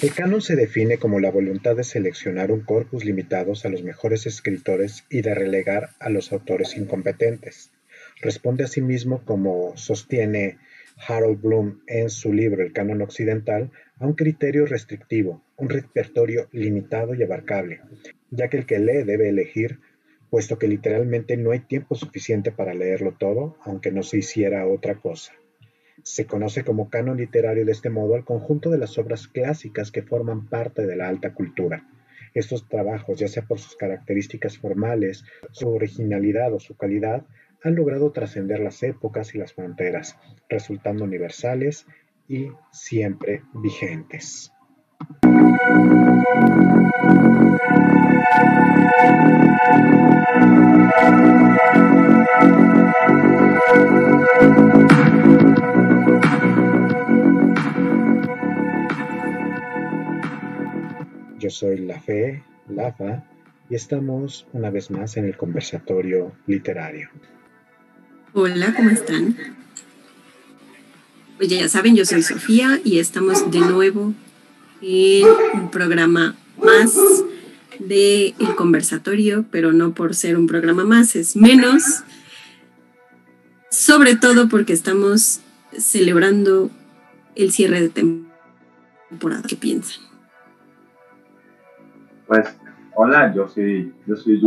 El canon se define como la voluntad de seleccionar un corpus limitados a los mejores escritores y de relegar a los autores incompetentes. Responde asimismo, como sostiene Harold Bloom en su libro El canon occidental, a un criterio restrictivo, un repertorio limitado y abarcable, ya que el que lee debe elegir, puesto que literalmente no hay tiempo suficiente para leerlo todo, aunque no se hiciera otra cosa. Se conoce como canon literario de este modo al conjunto de las obras clásicas que forman parte de la alta cultura. Estos trabajos, ya sea por sus características formales, su originalidad o su calidad, han logrado trascender las épocas y las fronteras, resultando universales y siempre vigentes. Yo soy La Fe, Lafa, y estamos una vez más en el conversatorio literario. Hola, ¿cómo están? Pues ya saben, yo soy Sofía y estamos de nuevo en un programa más de El Conversatorio, pero no por ser un programa más, es menos, sobre todo porque estamos celebrando el cierre de temporada. ¿Qué piensan? Pues, hola, yo soy, yo soy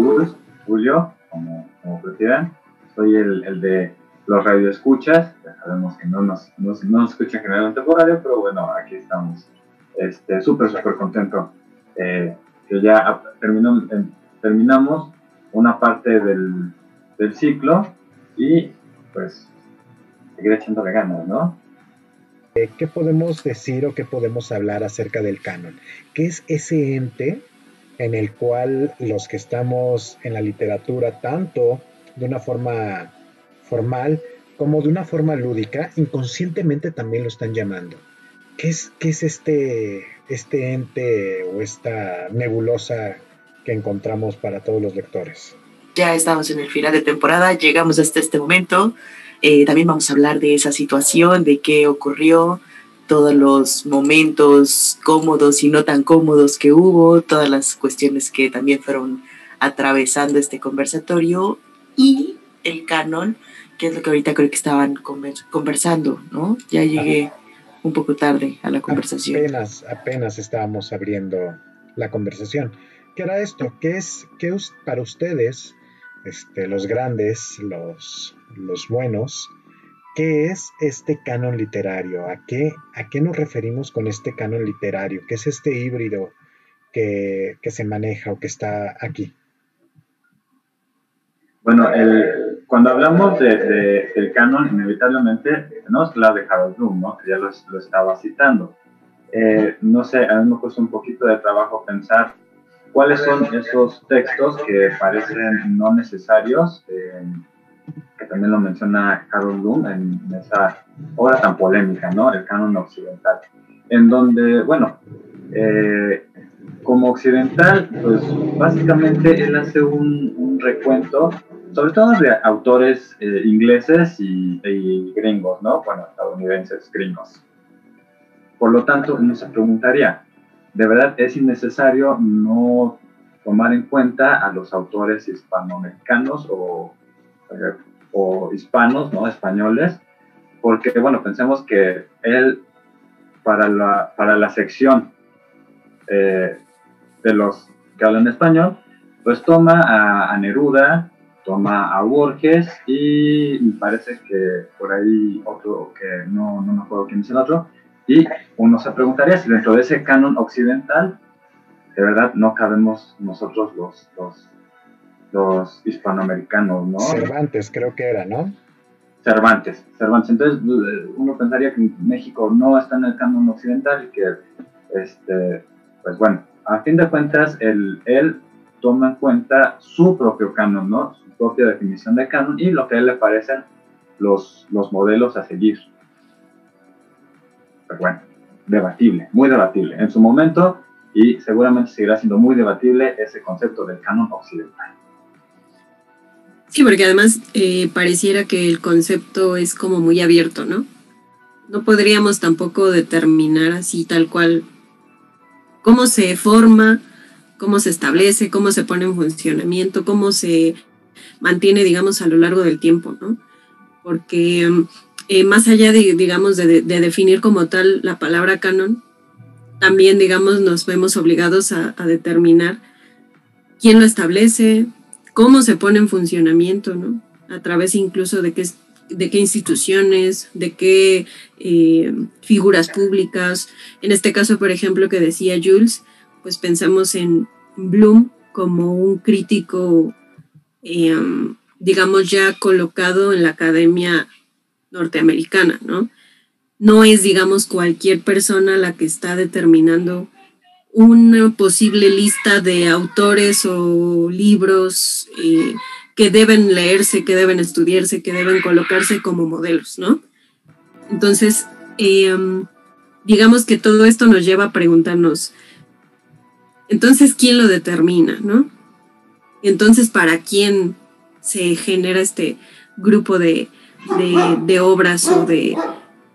Julio, como, como prefieran. Soy el, el de los radioescuchas. Ya sabemos que no nos, no, nos escuchan generalmente por radio, pero bueno, aquí estamos. Este, súper, súper contento. Eh, ya terminó, terminamos una parte del, del ciclo y pues seguir echándole ganas, ¿no? Eh, ¿Qué podemos decir o qué podemos hablar acerca del canon? ¿Qué es ese ente en el cual los que estamos en la literatura, tanto de una forma formal como de una forma lúdica, inconscientemente también lo están llamando. ¿Qué es, qué es este, este ente o esta nebulosa que encontramos para todos los lectores? Ya estamos en el final de temporada, llegamos hasta este momento. Eh, también vamos a hablar de esa situación, de qué ocurrió, todos los momentos cómodos y no tan cómodos que hubo, todas las cuestiones que también fueron atravesando este conversatorio y el canon, que es lo que ahorita creo que estaban conversando, ¿no? Ya llegué un poco tarde a la conversación. Apenas, apenas estábamos abriendo la conversación. ¿Qué era esto? ¿Qué es, qué es para ustedes, este, los grandes, los, los buenos, ¿Qué es este canon literario? ¿A qué, ¿A qué nos referimos con este canon literario? ¿Qué es este híbrido que, se maneja o que está aquí? Bueno, cuando hablamos de, del canon, inevitablemente que hablar de Harold Bloom, ¿no? que ya lo, estaba citando. Eh, no sé, a mí me cuesta un poquito de trabajo pensar cuáles son esos textos que parecen no necesarios. Que también lo menciona Carol Bloom en, esa obra tan polémica, ¿no? El canon occidental, en donde, bueno, eh, como occidental, pues básicamente él hace un, recuento, sobre todo de autores eh, ingleses y, y, gringos, ¿no? Bueno, estadounidenses, gringos. Por lo tanto, uno se preguntaría, ¿de verdad es innecesario no tomar en cuenta a los autores hispanoamericanos o o hispanos, ¿no? Españoles, porque, bueno, pensemos que él, para la, para la sección eh, de los que hablan español, pues toma a, Neruda, toma a Borges y me parece que por ahí otro que no, no me acuerdo quién es el otro, y uno se preguntaría si dentro de ese canon occidental, de verdad no cabemos nosotros los, los los hispanoamericanos, ¿no? Cervantes creo que era, ¿no? Cervantes, Cervantes. Entonces uno pensaría que México no está en el canon occidental y que, este, pues bueno, a fin de cuentas, él, él toma en cuenta su propio canon, ¿no? Su propia definición de canon y lo que a él le parecen los, los modelos a seguir. Pero bueno, debatible, muy debatible. En su momento, y seguramente seguirá siendo muy debatible ese concepto del canon occidental. Sí, porque además eh, pareciera que el concepto es como muy abierto, ¿no? No podríamos tampoco determinar así tal cual cómo se forma, cómo se establece, cómo se pone en funcionamiento, cómo se mantiene, digamos, a lo largo del tiempo, ¿no? Porque eh, más allá de, digamos, de, definir como tal la palabra canon, también, digamos, nos vemos obligados a, determinar quién lo establece, cómo se pone en funcionamiento, ¿no? A través incluso de qué, de qué instituciones, de qué eh, figuras públicas. En este caso, por ejemplo, que decía Jules, pues pensamos en Bloom como un crítico, eh, digamos, ya colocado en la academia norteamericana, ¿no? No es, digamos, cualquier persona la que está determinando una posible lista de autores o libros eh, que deben leerse, que deben estudiarse, que deben colocarse como modelos, ¿no? Entonces, eh, digamos que todo esto nos lleva a preguntarnos, entonces, ¿quién lo determina, no? Entonces, ¿para quién se genera este grupo de, obras o de,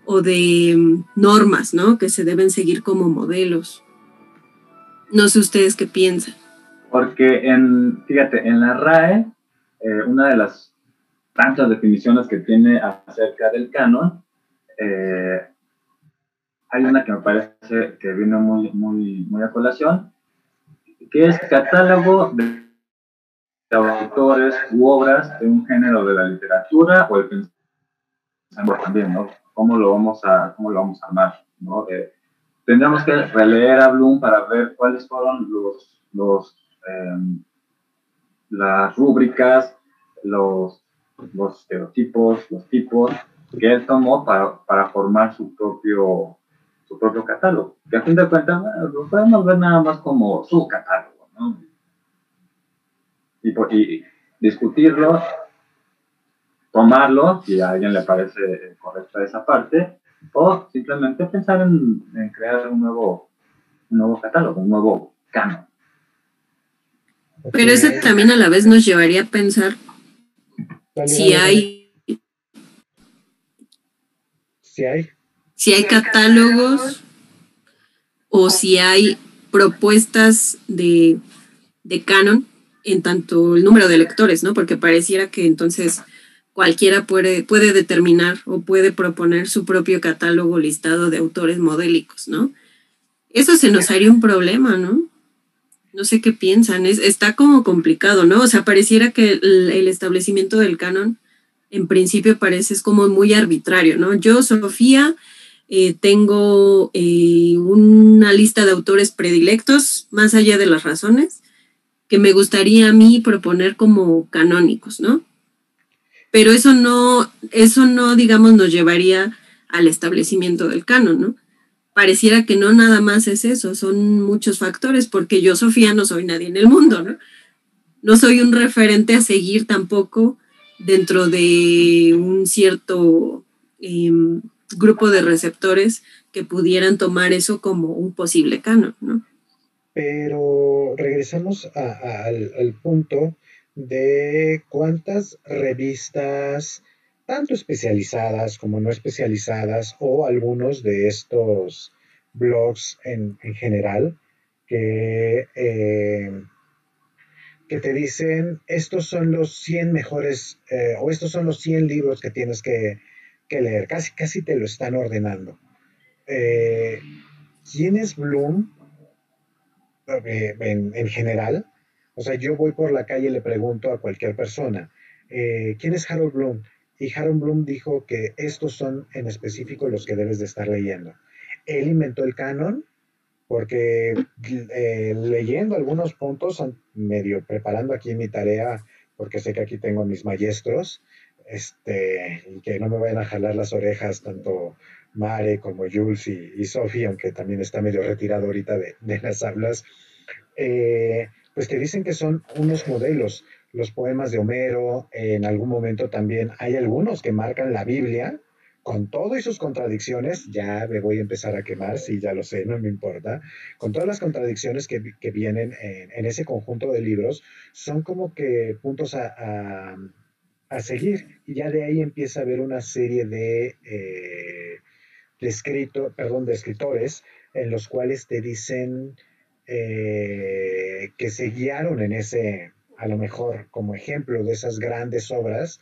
o de mm, normas, ¿no? Que se deben seguir como modelos. No sé ustedes qué piensan. Porque en, fíjate, en la RAE, eh, una de las tantas definiciones que tiene acerca del canon, eh, hay una que me parece que vino muy, muy, muy a colación, que es catálogo de autores u obras de un género de la literatura o el pensamiento también, ¿no? ¿Cómo lo vamos a, cómo lo vamos a armar, ¿no? Tendríamos que releer a Bloom para ver cuáles fueron los, los em, las rúbricas, los, los estereotipos, los tipos que él tomó para, para formar su propio su propio catálogo. Que a fin de cuentas lo podemos ver nada más como su catálogo, ¿no? Y, discutirlo, tomarlo, si a alguien le parece correcta esa parte, o simplemente pensar en, crear un nuevo, un nuevo catálogo, un nuevo canon. Pero eso también a la vez nos llevaría a pensar si hay... Si hay si hay catálogos o si hay propuestas de, canon en tanto el número de lectores, ¿no? Porque pareciera que entonces cualquiera puede, puede determinar o puede proponer su propio catálogo listado de autores modélicos, ¿no? Eso se nos haría un problema, ¿no? No sé qué piensan, es, está como complicado, ¿no? O sea, pareciera que el, establecimiento del canon en principio parece es como muy arbitrario, ¿no? Yo, Sofía, eh, tengo eh, una lista de autores predilectos, más allá de las razones, que me gustaría a mí proponer como canónicos, ¿no? Pero eso no, eso no, digamos, nos llevaría al establecimiento del canon, ¿no? Pareciera que no nada más es eso, son muchos factores, porque yo, Sofía, no soy nadie en el mundo, ¿no? No soy un referente a seguir tampoco dentro de un cierto em, grupo de receptores que pudieran tomar eso como un posible canon, ¿no? Pero regresamos al, punto de cuántas revistas, tanto especializadas como no especializadas, o algunos de estos blogs en, general, que, eh, que te dicen, estos son los 100 mejores, eh, o estos son los 100 libros que tienes que, que leer, casi, casi te lo están ordenando. Eh, ¿Quién es Bloom eh, en, general? O sea, yo voy por la calle y le pregunto a cualquier persona, eh, ¿quién es Harold Bloom? Y Harold Bloom dijo que estos son en específico los que debes de estar leyendo. Él inventó el canon porque leyendo algunos puntos, medio preparando aquí mi tarea, porque sé que aquí tengo mis maestros, este, y que no me vayan a jalar las orejas tanto Mare como Jules y, Sophie, aunque también está medio retirado ahorita de, las hablas, eh, pues que dicen que son unos modelos. Los poemas de Homero, en algún momento también hay algunos que marcan la Biblia, con todo y sus contradicciones, ya me voy a empezar a quemar, sí, ya lo sé, no me importa, con todas las contradicciones que, vienen en, ese conjunto de libros, son como que puntos a, a seguir. Y ya de ahí empieza a haber una serie de, eh, de, perdón, de escritores en los cuales te dicen eh, que se guiaron en ese, a lo mejor como ejemplo de esas grandes obras,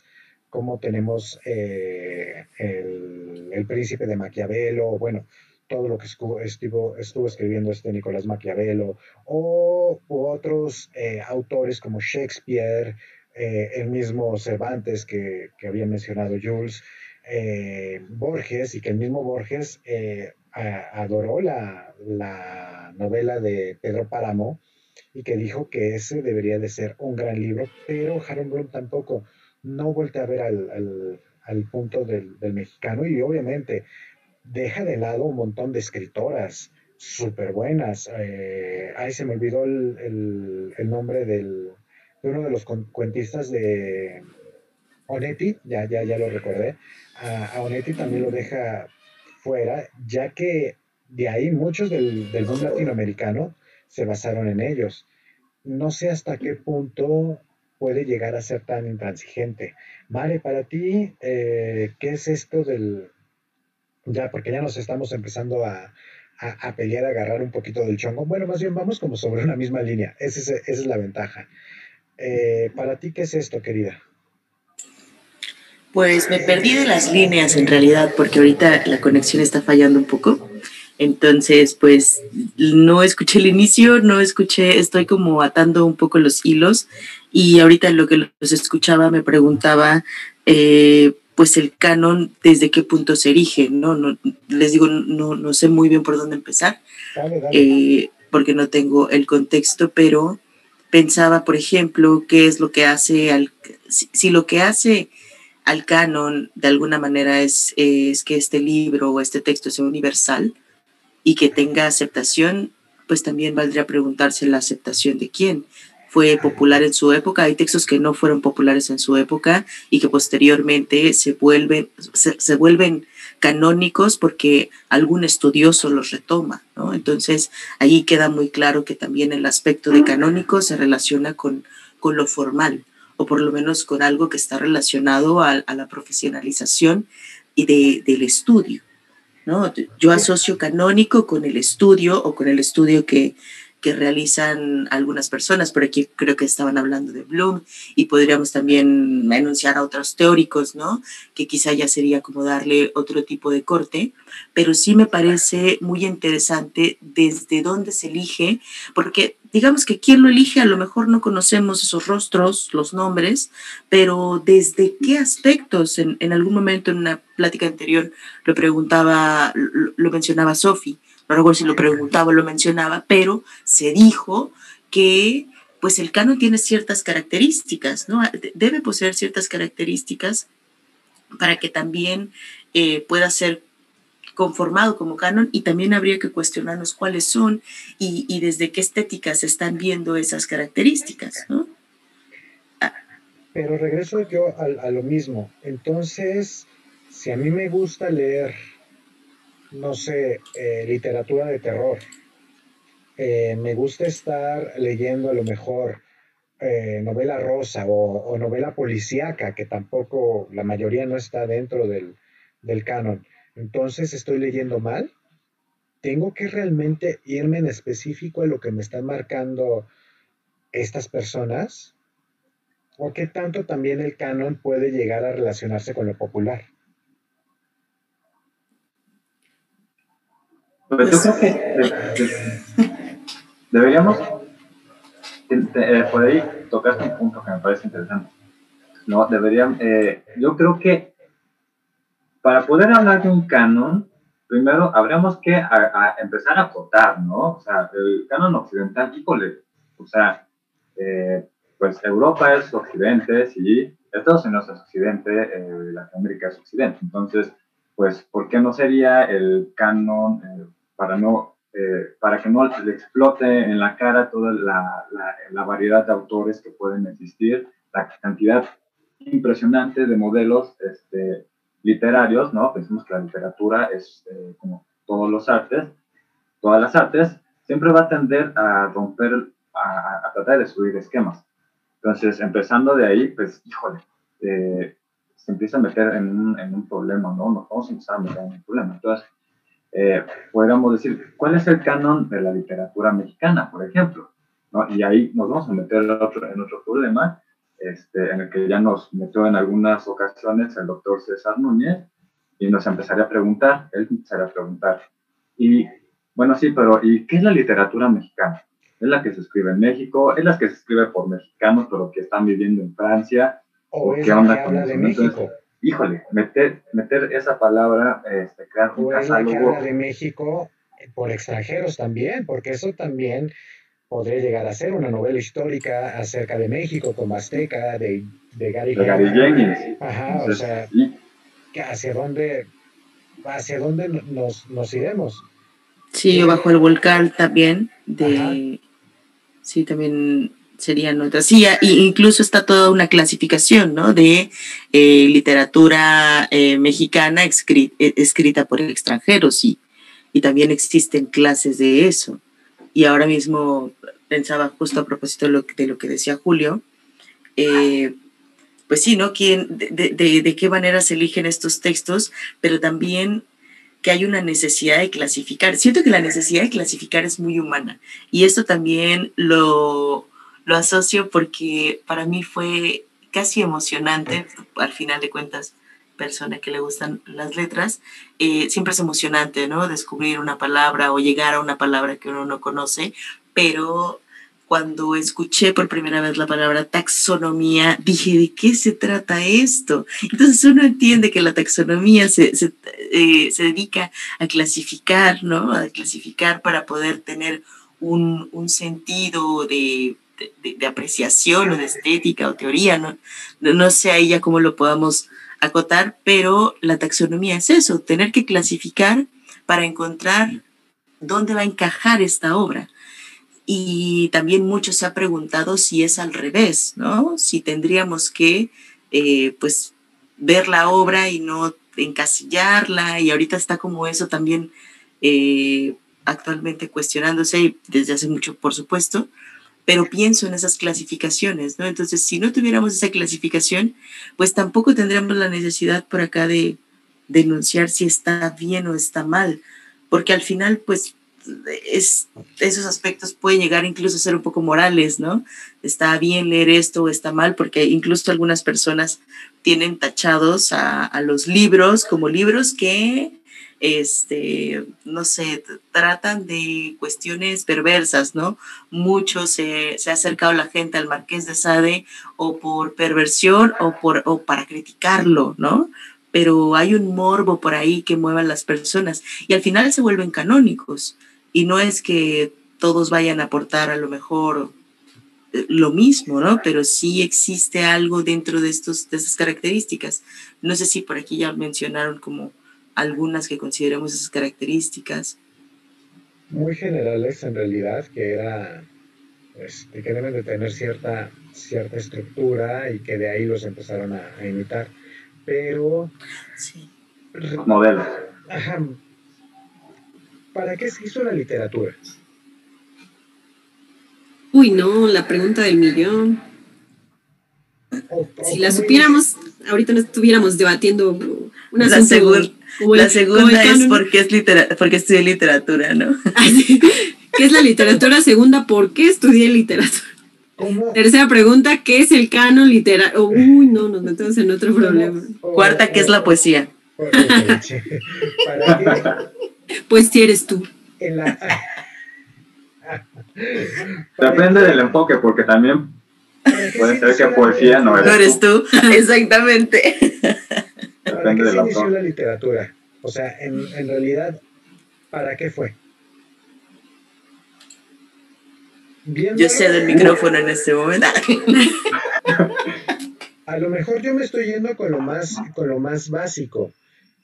como tenemos eh, el, Príncipe de Maquiavelo, bueno, todo lo que estuvo, estuvo, escribiendo este Nicolás Maquiavelo, o otros eh, autores como Shakespeare, el mismo Cervantes que, había mencionado Jules, Borges, y que el mismo Borges adoró la, la novela de Pedro Páramo y que dijo que ese debería de ser un gran libro, pero Harold Bloom tampoco, no vuelve a ver al, al, punto del, del, mexicano y obviamente deja de lado un montón de escritoras súper buenas. Eh, se me olvidó el, el, nombre del, de uno de los cuentistas de Onetti, ya, ya, ya lo recordé. A, a Onetti también lo deja fuera, ya que de ahí muchos del, del boom latinoamericano se basaron en ellos. No sé hasta qué punto puede llegar a ser tan intransigente. Mare, para ti, eh, ¿qué es esto del... Ya, porque ya nos estamos empezando a, a, pelear, a agarrar un poquito del chongo. Bueno, más bien vamos como sobre una misma línea. Esa es, esa es la ventaja. Eh, para ti, ¿qué es esto, querida? Pues me perdí de las líneas en realidad, porque ahorita la conexión está fallando un poco. Entonces, pues no escuché el inicio, no escuché, estoy como atando un poco los hilos y ahorita lo que los escuchaba me preguntaba, eh, pues el canon, ¿desde qué punto se erige? No, no les digo, no, no sé muy bien por dónde empezar, eh, porque no tengo el contexto, pero pensaba, por ejemplo, qué es lo que hace, al, si, lo que hace al canon de alguna manera es, es que este libro o este texto sea universal, y que tenga aceptación, pues también valdría preguntarse la aceptación de quién. Fue popular en su época, hay textos que no fueron populares en su época y que posteriormente se vuelven, se, vuelven canónicos porque algún estudioso los retoma, ¿no? Entonces, ahí queda muy claro que también el aspecto de canónico se relaciona con, con lo formal, o por lo menos con algo que está relacionado a, la profesionalización y de, del estudio. Yo asocio canónico con el estudio o con el estudio que, que realizan algunas personas, por aquí creo que estaban hablando de Bloom y podríamos también enunciar a otros teóricos, ¿no? Que quizá ya sería como darle otro tipo de corte, pero sí me parece muy interesante desde dónde se elige, porque digamos que quien lo elige a lo mejor no conocemos esos rostros, los nombres, pero desde qué aspectos, en, algún momento en una plática anterior lo preguntaba, lo, lo mencionaba Sophie, no recuerdo si lo preguntaba o lo mencionaba, pero se dijo que pues el canon tiene ciertas características, ¿no? Debe poseer ciertas características para que también eh, pueda ser conformado como canon y también habría que cuestionarnos cuáles son y, desde qué estética se están viendo esas características. Pero regreso yo a lo mismo. Entonces, si a mí me gusta leer no sé, eh, literatura de terror. Eh, me gusta estar leyendo a lo mejor eh, novela rosa o, novela policíaca, que tampoco la mayoría no está dentro del, del canon. Entonces estoy leyendo mal. Tengo que realmente irme en específico a lo que me están marcando estas personas. ¿O qué tanto también el canon puede llegar a relacionarse con lo popular? Pues yo creo que eh, deberíamos, eh, por ahí tocaste un punto que me parece interesante. No, deberían, eh, yo creo que para poder hablar de un canon, primero habríamos que empezar a acotar, ¿no? O sea, el canon occidental, híjole, o sea, pues Europa es occidente, sí, Estados Unidos es occidente, Latinoamérica es occidente. Entonces, pues, ¿por qué no sería el canon para, no, eh, para que no le explote en la cara toda la, la, variedad de autores que pueden existir, la cantidad impresionante de modelos este, literarios, ¿no? Pensemos que la literatura es eh, como todos los artes, todas las artes, siempre va a tender a romper, a, a tratar de subir esquemas. Entonces, empezando de ahí, pues, híjole, eh, se empieza a meter en un, en un problema, ¿no? Nos vamos a empezar a meter en un problema. Entonces, eh, podríamos decir, ¿cuál es el canon de la literatura mexicana, por ejemplo? ¿No? Y ahí nos vamos a meter en otro, en otro problema, este, en el que ya nos metió en algunas ocasiones el doctor César Núñez, y nos empezaría a preguntar, él empezaría a preguntar, y bueno, sí, pero ¿y qué es la literatura mexicana? ¿Es la que se escribe en México? ¿Es la que se escribe por mexicanos, pero que están viviendo en Francia? ¿O, qué onda con eso? México? Híjole, meter, meter esa palabra, este, crear un catálogo. de México por extranjeros también, porque eso también podría llegar a ser una novela histórica acerca de México como Azteca, de, de Gary, de Gary Jenkins. Ajá, o sea, hacia dónde, hacia dónde nos, nos iremos. Sí, o bajo el volcán también, de... Sí, también serían otras. Sí, incluso está toda una clasificación, ¿no? De eh, literatura eh, mexicana escrita, eh, escrita por extranjeros y, y también existen clases de eso. Y ahora mismo pensaba justo a propósito de lo, que decía Julio, pues sí, ¿no? ¿Quién, de, de, de, qué manera se eligen estos textos, pero también que hay una necesidad de clasificar. Siento que la necesidad de clasificar es muy humana y esto también lo, lo asocio porque para mí fue casi emocionante, al final de cuentas, persona que le gustan las letras, eh, siempre es emocionante, ¿no? Descubrir una palabra o llegar a una palabra que uno no conoce, pero cuando escuché por primera vez la palabra taxonomía, dije, ¿de qué se trata esto? Entonces uno entiende que la taxonomía se, se, eh, se dedica a clasificar, ¿no? A clasificar para poder tener un, un sentido de de, apreciación o de estética o teoría, no, no sé ahí ya cómo lo podamos acotar, pero la taxonomía es eso, tener que clasificar para encontrar dónde va a encajar esta obra. Y también mucho se ha preguntado si es al revés, ¿no? Si tendríamos que, eh, pues, ver la obra y no encasillarla, y ahorita está como eso también eh, actualmente cuestionándose, desde hace mucho, por supuesto, pero pienso en esas clasificaciones, ¿no? Entonces, si no tuviéramos esa clasificación, pues tampoco tendríamos la necesidad por acá de denunciar si está bien o está mal, porque al final, pues, es, esos aspectos pueden llegar incluso a ser un poco morales, ¿no? Está bien leer esto o está mal, porque incluso algunas personas tienen tachados a, a los libros como libros que este, no sé, tratan de cuestiones perversas, ¿no? Mucho se, se, ha acercado la gente al Marqués de Sade o por perversión o, por, o para criticarlo, ¿no? Pero hay un morbo por ahí que mueva a las personas y al final se vuelven canónicos. Y no es que todos vayan a aportar a lo mejor eh, lo mismo, ¿no? Pero sí existe algo dentro de, estos, de estas características. No sé si por aquí ya mencionaron como algunas que consideramos esas características? Muy generales en realidad, que era pues, que deben de tener cierta, cierta estructura y que de ahí los empezaron a, imitar. Pero... Sí. Modelos. ¿Para qué se hizo la literatura? Uy, no, la pregunta del millón. si la supiéramos, ahorita no estuviéramos debatiendo la, la segunda es porque, es litera, porque estudié literatura, ¿no? Ah, ¿Qué es la literatura? Segunda, ¿por qué estudié literatura? Tercera pregunta, ¿qué es el canon literario? uy, no, nos metemos en otro problema. Cuarta, ¿qué es la poesía? pues si eres tú. Depende del enfoque, porque también puede ser que poesía no eres, no eres tú. Exactamente. ¿Para qué se inició la literatura? O sea, en, en realidad, ¿para qué fue? yo sé del micrófono en este momento. a lo mejor yo me estoy yendo con lo más, con lo más básico,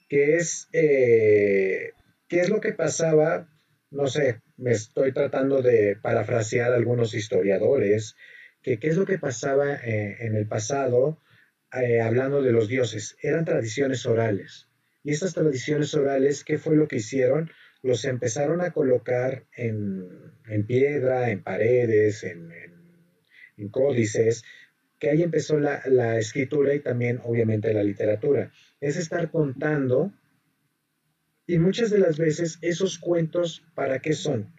que es eh, qué es lo que pasaba, no sé, me estoy tratando de parafrasear a algunos historiadores, que qué es lo que pasaba eh, en el pasado eh, hablando de los dioses, eran tradiciones orales. Y estas tradiciones orales, ¿qué fue lo que hicieron? Los empezaron a colocar en, piedra, en paredes, en, códices, que ahí empezó la, la, escritura y también obviamente la literatura. Es estar contando Y muchas de las veces esos cuentos, ¿para qué son?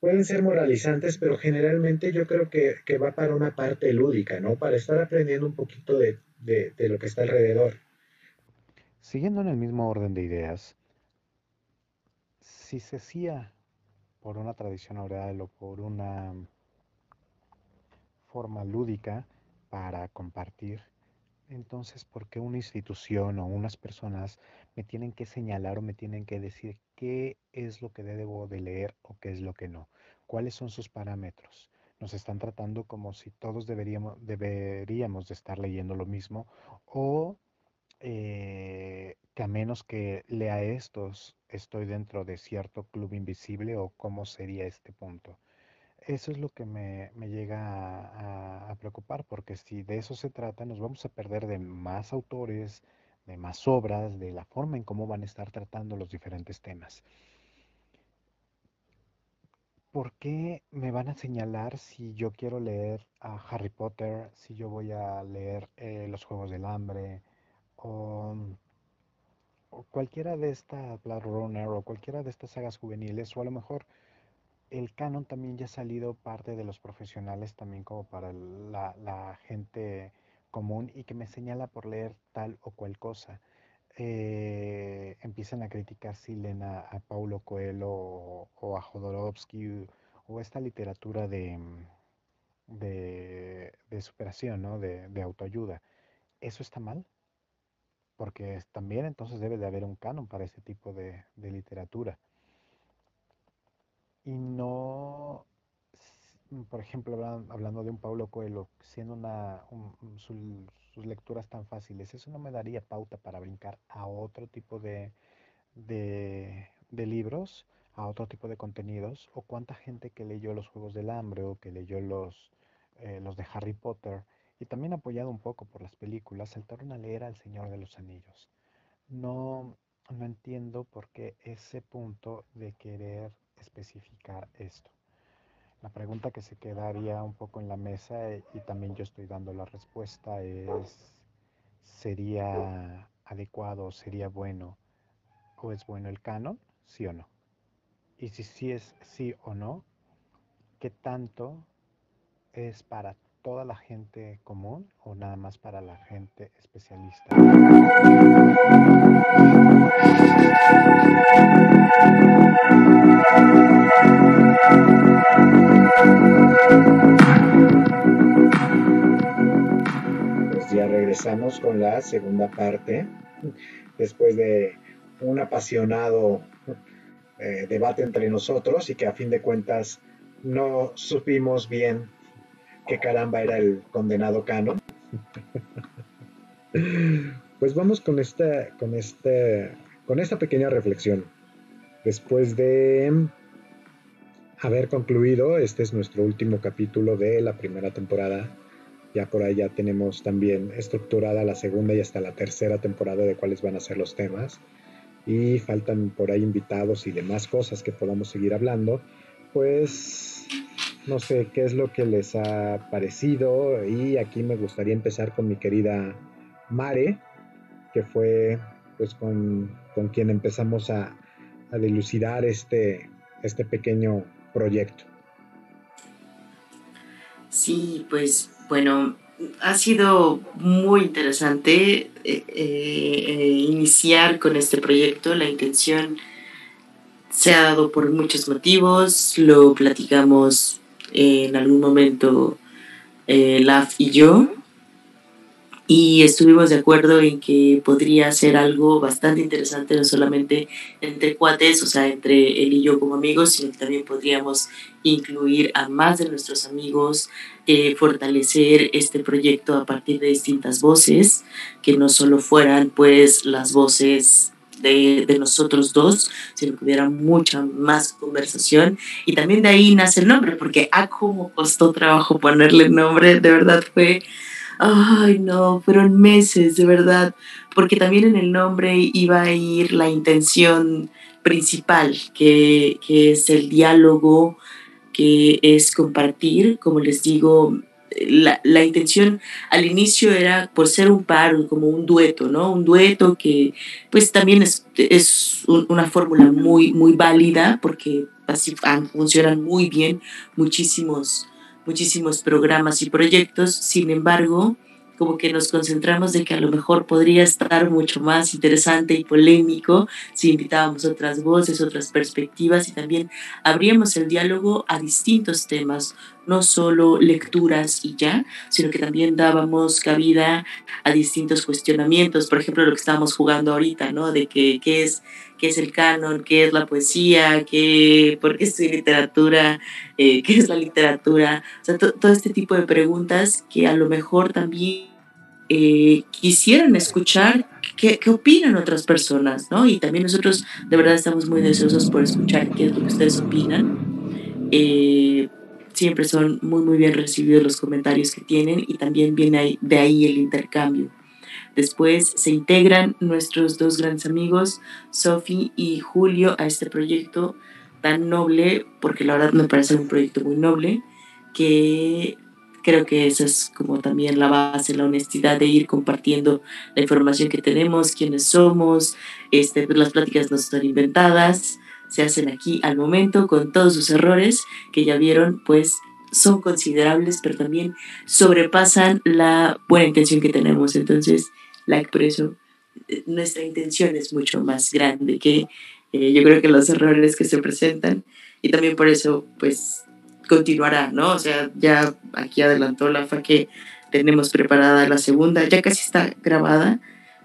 Pueden ser moralizantes, pero generalmente yo creo que, va para una parte lúdica, ¿no? Para estar aprendiendo un poquito de, de lo que está alrededor. Siguiendo en el mismo orden de ideas, si se hacía por una tradición oral o por una forma lúdica para compartir, entonces, ¿por qué una institución o unas personas me tienen que señalar o me tienen que decir qué es lo que debo de leer o qué es lo que no? ¿Cuáles son sus parámetros? Nos están tratando como si todos deberíamos, deberíamos de estar leyendo lo mismo o eh, que a menos que lea estos, estoy dentro de cierto club invisible o cómo sería este punto. Eso es lo que me, llega a, preocupar, porque si de eso se trata, nos vamos a perder de más autores, de más obras, de la forma en cómo van a estar tratando los diferentes temas. ¿Por qué me van a señalar si yo quiero leer a Harry Potter, si yo voy a leer eh, Los Juegos del Hambre o, cualquiera de estas Blood Runner o cualquiera de estas sagas juveniles o a lo mejor el canon también ya ha salido parte de los profesionales también como para la, gente común y que me señala por leer tal o cual cosa. Eh, empiezan a criticar si leen a, Paulo Coelho o, a Jodorowsky o, esta literatura de, de, superación, ¿no? de, autoayuda. ¿Eso está mal? Porque también entonces debe de haber un canon para ese tipo de literatura y no, por ejemplo, hablando de un Paulo Coelho, siendo una, sus lecturas tan fáciles, eso no me daría pauta para brincar a otro tipo de, de, libros, a otro tipo de contenidos, o cuánta gente que leyó los Juegos del Hambre o que leyó los, eh, los de Harry Potter, y también apoyado un poco por las películas, saltaron a leer al Señor de los Anillos. No, no entiendo por qué ese punto de querer especificar esto. La pregunta que se quedaría un poco en la mesa eh, y también yo estoy dando la respuesta es, ¿sería adecuado, sería bueno o es bueno el canon? ¿Sí o no? Y si sí es sí o no, ¿qué tanto es para toda la gente común o nada más para la gente especialista? Pues ya regresamos con la segunda parte, después de un apasionado eh, debate entre nosotros y que a fin de cuentas no supimos bien qué caramba era el condenado canon. Pues vamos con esta, con esta, con esta pequeña reflexión. Después de haber concluido, este es nuestro último capítulo de la primera temporada. Ya por ahí ya tenemos también estructurada la segunda y hasta la tercera temporada de cuáles van a ser los temas. Y faltan por ahí invitados y demás cosas que podamos seguir hablando. Pues no sé qué es lo que les ha parecido. Y aquí me gustaría empezar con mi querida Mare, que fue pues con, quien empezamos a, a dilucidar este, este pequeño proyecto. Sí, pues bueno, ha sido muy interesante eh, eh, iniciar con este proyecto. La intención se ha dado por muchos motivos, lo platicamos en algún momento eh, Laf y yo y estuvimos de acuerdo en que podría ser algo bastante interesante, no solamente entre cuates, o sea, entre él y yo como amigos, sino que también podríamos incluir a más de nuestros amigos, eh, fortalecer este proyecto a partir de distintas voces, que no solo fueran pues las voces de, de, nosotros dos, sino que hubiera mucha más conversación. Y también de ahí nace el nombre, porque a ah, cómo costó trabajo ponerle nombre, de verdad fue Ay, no, fueron meses, de verdad, porque también en el nombre iba a ir la intención principal, que, es el diálogo, que es compartir, como les digo, la, la, intención al inicio era por ser un par, como un dueto, ¿no? Un dueto que pues también es, es una fórmula muy, muy válida porque así funcionan muy bien muchísimos, muchísimos programas y proyectos. Sin embargo, como que nos concentramos de que a lo mejor podría estar mucho más interesante y polémico si invitábamos otras voces, otras perspectivas y también abríamos el diálogo a distintos temas, no solo lecturas y ya, sino que también dábamos cabida a distintos cuestionamientos, por ejemplo, lo que estamos jugando ahorita, ¿no? De que, qué es qué es el canon, qué es la poesía, qué, por qué estoy literatura, eh, qué es la literatura, o sea, todo este tipo de preguntas que a lo mejor también eh, quisieran escuchar qué, qué, opinan otras personas, ¿no? Y también nosotros de verdad estamos muy deseosos por escuchar qué es lo que ustedes opinan. Eh, siempre son muy, muy bien recibidos los comentarios que tienen y también viene de ahí el intercambio. Después se integran nuestros dos grandes amigos, Sofi y Julio, a este proyecto tan noble, porque la verdad me parece un proyecto muy noble, que Creo que esa es como también la base, la honestidad de ir compartiendo la información que tenemos, quiénes somos. Este, pues, las pláticas no son inventadas, se hacen aquí al momento con todos sus errores que ya vieron, pues son considerables, pero también sobrepasan la buena intención que tenemos. Entonces, like por eso, eh, nuestra intención es mucho más grande que eh, yo creo que los errores que se presentan. Y también por eso, pues, continuará, ¿no? O sea, ya aquí adelantó la FA que tenemos preparada la segunda, ya casi está grabada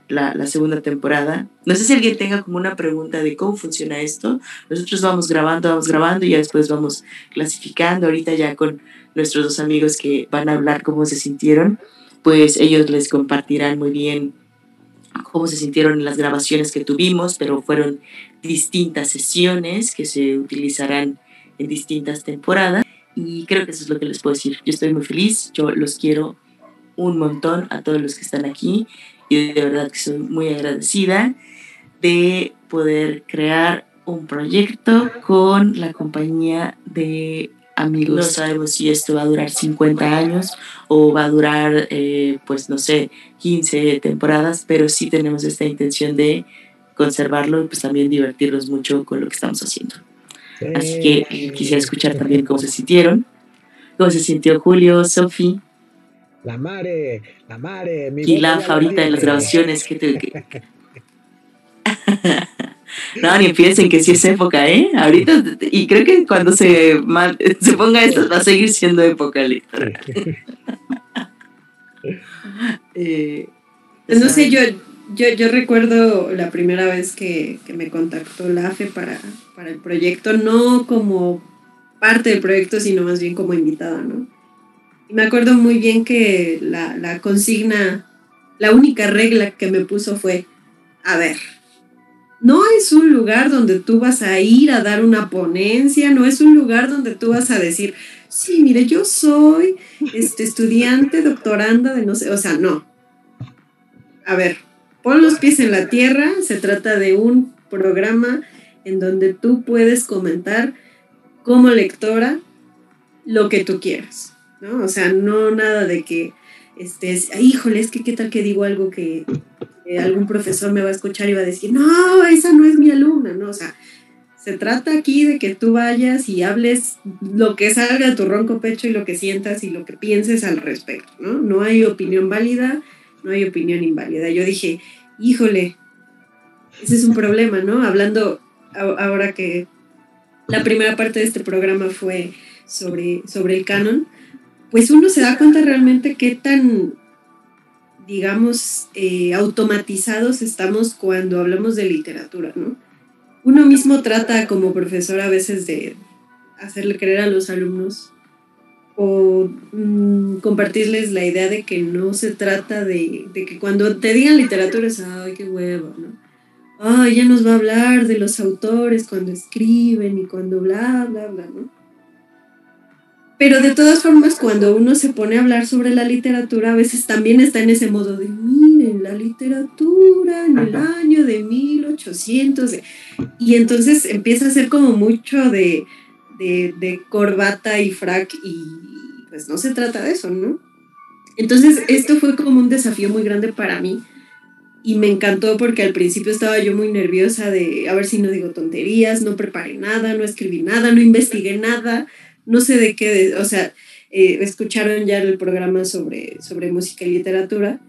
la, segunda temporada. No sé si alguien tenga como una pregunta de cómo funciona esto. Nosotros vamos grabando, vamos grabando y ya después vamos clasificando. Ahorita ya con nuestros dos amigos que van a hablar cómo se sintieron, pues ellos les compartirán muy bien cómo se sintieron las grabaciones que tuvimos, pero fueron distintas sesiones que se utilizarán en distintas temporadas. Y creo que eso es lo que les puedo decir. Yo estoy muy feliz, yo los quiero un montón a todos los que están aquí y de verdad que soy muy agradecida de poder crear un proyecto con la compañía de amigos. No sabemos si esto va a durar 50 años o va a durar, eh, pues no sé, 15 temporadas, pero sí tenemos esta intención de conservarlo y pues también divertirnos mucho con lo que estamos haciendo. Así que quisiera escuchar también cómo se sintieron. ¿Cómo se sintió Julio, Sofi? La mare, la mare. Mi y la favorita de las grabaciones que te... no, ni piensen que sí es época, ¿eh? Ahorita, y creo que cuando se, se ponga esto va a seguir siendo época, eh, no sé, yo, yo, yo recuerdo la primera vez que, que me contactó la AFE para, para el proyecto, no como parte del proyecto, sino más bien como invitada, ¿no? Me acuerdo muy bien que la, la consigna, la única regla que me puso fue, a ver, no es un lugar donde tú vas a ir a dar una ponencia, no es un lugar donde tú vas a decir, sí, mire, yo soy este, estudiante, doctoranda de no sé, o sea, no. A ver, pon los pies en la tierra, se trata de un programa en donde tú puedes comentar como lectora lo que tú quieras, ¿no? O sea, no nada de que estés, híjole, es que qué tal que digo algo que, algún profesor me va a escuchar y va a decir, no, esa no es mi alumna, ¿no? O sea, se trata aquí de que tú vayas y hables lo que salga de tu ronco pecho y lo que sientas y lo que pienses al respecto, ¿no? No hay opinión válida, no hay opinión inválida. Yo dije, híjole, ese es un problema, ¿no? Hablando ahora que la primera parte de este programa fue sobre, sobre el canon, pues uno se da cuenta realmente qué tan, digamos, eh, automatizados estamos cuando hablamos de literatura, ¿no? Uno mismo trata como profesor a veces de hacerle creer a los alumnos o mm, compartirles la idea de que no se trata de, que cuando te digan literatura es, ay, qué huevo, ¿no? ah, ya nos va a hablar de los autores cuando escriben y cuando bla, bla, bla, ¿no? Pero de todas formas, cuando uno se pone a hablar sobre la literatura, a veces también está en ese modo de, miren, la literatura en el año de 1800. Y entonces empieza a ser como mucho de, de, de corbata y frac y pues no se trata de eso, ¿no? Entonces, esto fue como un desafío muy grande para mí y me encantó porque al principio estaba yo muy nerviosa de a ver si no digo tonterías, no preparé nada, no escribí nada, no investigué nada, no sé de qué, o sea, eh, escucharon ya el programa sobre, sobre música y literatura.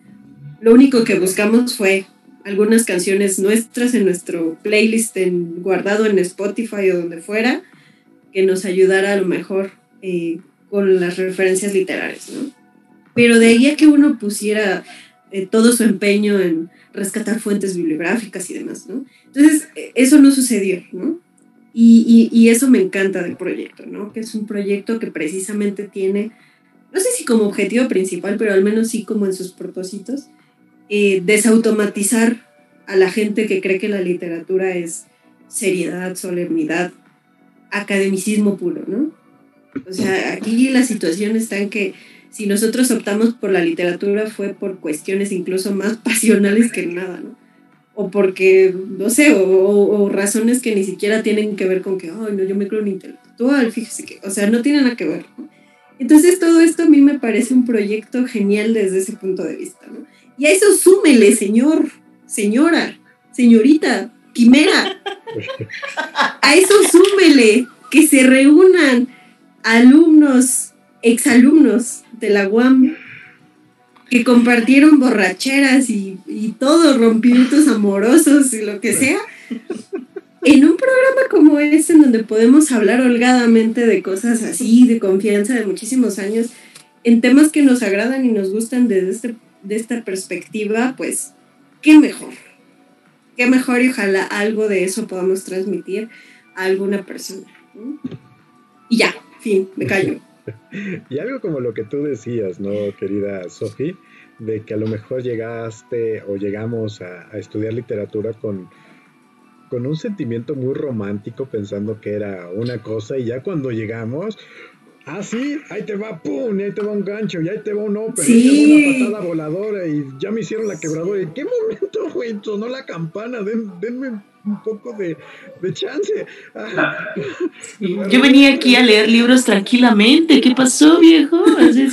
Lo único que buscamos fue algunas canciones nuestras en nuestro playlist guardado en Spotify o donde fuera, que nos ayudara a lo mejor eh, con las referencias literarias, ¿no? Pero de ahí a que uno pusiera eh, todo su empeño en rescatar fuentes bibliográficas y demás, ¿no? Entonces, eso no sucedió, ¿no? Y, y, eso me encanta del proyecto, ¿no? Que es un proyecto que precisamente tiene, no sé si como objetivo principal, pero al menos sí como en sus propósitos, eh, desautomatizar a la gente que cree que la literatura es seriedad, solemnidad, academicismo puro, ¿no? O sea, aquí la situación está en que si nosotros optamos por la literatura fue por cuestiones incluso más pasionales que nada, ¿no? O porque, no sé, o, razones que ni siquiera tienen que ver con que, ay, no, yo me creo un intelectual, fíjese que, o sea, no tienen nada que ver. Entonces todo esto a mí me parece un proyecto genial desde ese punto de vista, ¿no? Y a eso súmele, señor, señora, señorita, quimera. A eso súmele que se reúnan alumnos, exalumnos de la UAM que compartieron borracheras y, y todo, rompimientos amorosos y lo que sea, en un programa como este, en donde podemos hablar holgadamente de cosas así, de confianza de muchísimos años, en temas que nos agradan y nos gustan desde este, de esta perspectiva, pues, qué mejor. Qué mejor y ojalá algo de eso podamos transmitir a alguna persona. Y ya, fin, me callo. y algo como lo que tú decías, ¿no, querida Sofi? De que a lo mejor llegaste o llegamos a, estudiar literatura con, con un sentimiento muy romántico, pensando que era una cosa, y ya cuando llegamos, Ah, sí, ahí te va, pum, y ahí te va un gancho, y ahí te va un open, sí. y te va una patada voladora, y ya me hicieron la quebradora. ¿En qué momento, güey, sonó la campana? denme un poco de, de chance. Ah. Yo venía aquí a leer libros tranquilamente. ¿Qué pasó, viejo? Así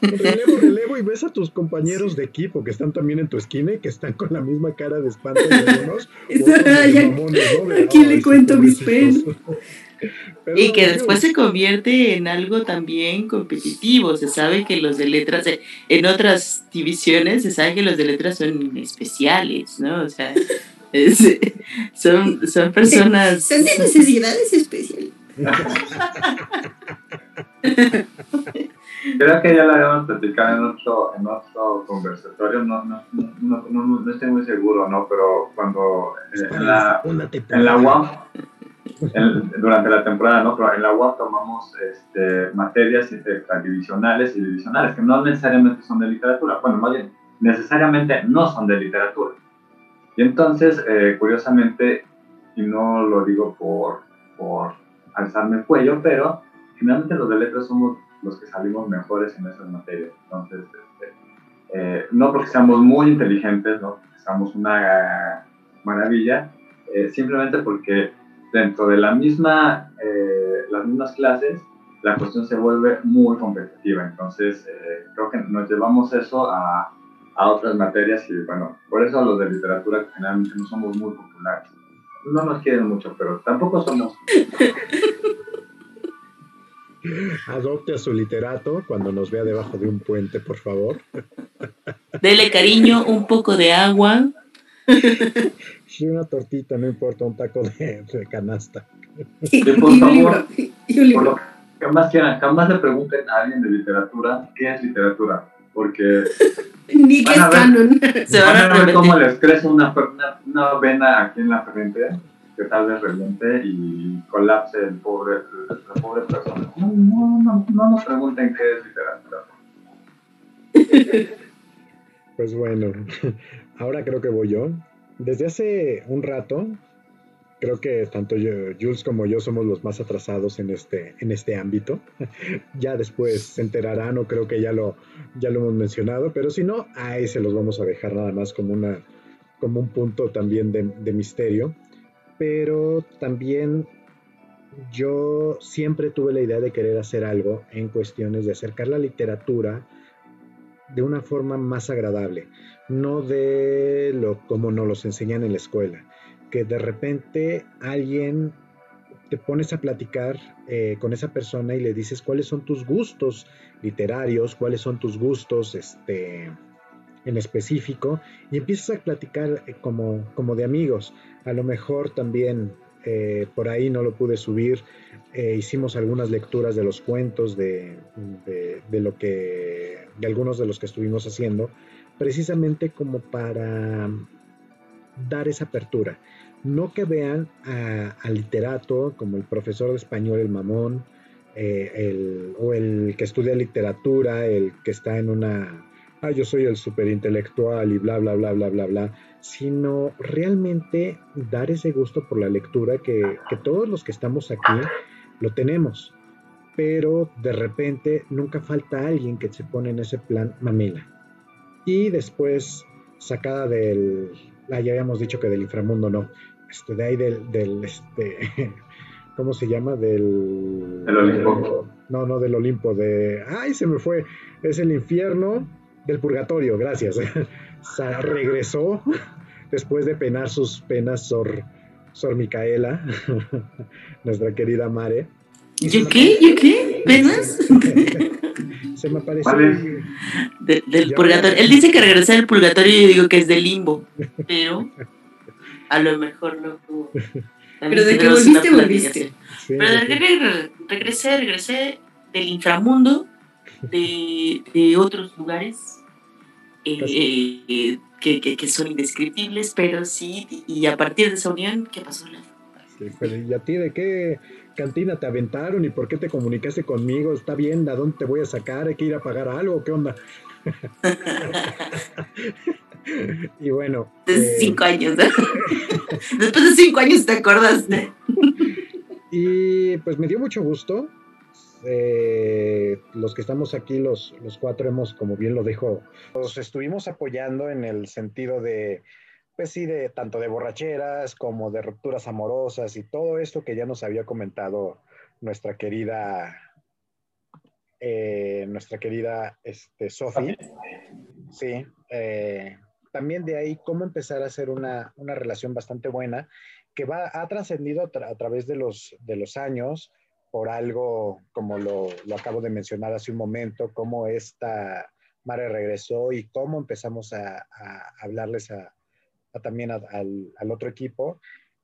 Relevo, relevo y ves a tus compañeros de equipo que están también en tu esquina y que están con la misma cara de espanto de algunos. Aquí le cuento mis penas. y que después se convierte en algo también competitivo. Se sabe que los de letras, en otras divisiones, se sabe que los de letras son especiales, ¿no? O sea, son, son personas... Son de necesidades especiales. Creo que ya lo habíamos platicado en otro, en otro conversatorio, no, no, no, no, estoy muy seguro, ¿no? Pero cuando en la, en la UAM, durante la temporada, ¿no? Pero en la UAM tomamos este, materias divisionales y divisionales, que no necesariamente son de literatura, bueno, más bien, necesariamente no son de literatura y entonces, eh, curiosamente, y no lo digo por, por alzarme el cuello, pero finalmente los de letras somos los que salimos mejores en esas materias. Entonces, este, eh, no porque seamos muy inteligentes, no porque seamos una maravilla, eh, simplemente porque dentro de la misma, las mismas clases, la cuestión se vuelve muy competitiva. Entonces, creo que nos llevamos eso a, a otras materias y bueno, por eso los de literatura generalmente no somos muy populares. No nos quieren mucho, pero tampoco somos... Adopte a su literato cuando nos vea debajo de un puente, por favor. Dele cariño, un poco de agua. Sí, una tortita, no importa, un taco de, canasta. Y, por favor, por lo que más quieran, jamás le pregunten a alguien de literatura qué es literatura, porque Ni que es canon. Se van, a, ver cómo les crece una, una, vena aquí en la frente que tal vez reviente y colapse el pobre, la pobre persona. No, no, no, no nos pregunten qué es literatura. Pues bueno, ahora creo que voy yo. Desde hace un rato creo que tanto yo, Jules como yo somos los más atrasados en este, en este ámbito. ya después se enterarán o creo que ya lo, ya lo hemos mencionado, pero si no, ahí se los vamos a dejar nada más como, una, como un punto también de, de misterio. Pero también yo siempre tuve la idea de querer hacer algo en cuestiones de acercar la literatura de una forma más agradable, no de lo como nos los enseñan en la escuela, de repente alguien te pones a platicar eh, con esa persona y le dices cuáles son tus gustos literarios, cuáles son tus gustos este, en específico, y empiezas a platicar eh, como, como de amigos. A lo mejor también eh, por ahí no lo pude subir. hicimos algunas lecturas de los cuentos de, de, lo que, de algunos de los que estuvimos haciendo, precisamente como para dar esa apertura. No que vean al literato como el profesor de español, el mamón, eh, o el que estudia literatura, el que está en una, ah, yo soy el superintelectual y bla, bla, bla, bla, bla, bla, sino realmente dar ese gusto por la lectura que, que todos los que estamos aquí lo tenemos, pero de repente nunca falta alguien que se pone en ese plan mamila. Y después, sacada del, ah, ya habíamos dicho que del inframundo no, este, de ahí del, del este, ¿cómo se llama? Del... El Olimpo. no, no, del Olimpo, de... ¡Ay, se me fue! Es el infierno del purgatorio, gracias. regresó después de penar sus penas Sor, Sor Micaela, nuestra querida Mare. ¿Yo qué? ¿Yo qué? ¿Penas? se me apareció. del purgatorio. Él dice que regresó del purgatorio y yo digo que es del limbo, pero a lo mejor no tuvo. Pero de que volviste, volviste. Pero de que regresé, regresé del inframundo, de, de otros lugares eh, eh, que, que, que, son indescriptibles, pero sí, y a partir de esa unión, ¿qué pasó? Sí, pero ¿y a ti de qué cantina te aventaron y por qué te comunicaste conmigo? ¿Está bien? ¿A dónde te voy a sacar? ¿Hay que ir a pagar algo? ¿Qué onda? Y bueno. De eh, cinco años. Después de cinco años te acordaste. y pues me dio mucho gusto. Eh, los que estamos aquí, los, los cuatro, hemos, como bien lo dijo, los estuvimos apoyando en el sentido de, pues sí, de tanto de borracheras como de rupturas amorosas y todo esto que ya nos había comentado nuestra querida, eh, nuestra querida este, Sophie. Sí, eh, también de ahí cómo empezar a hacer una, una relación bastante buena que va, ha trascendido a, través de los, de los años por algo como lo, lo, acabo de mencionar hace un momento, cómo esta Mare regresó y cómo empezamos a, a hablarles a, también al, al, otro equipo.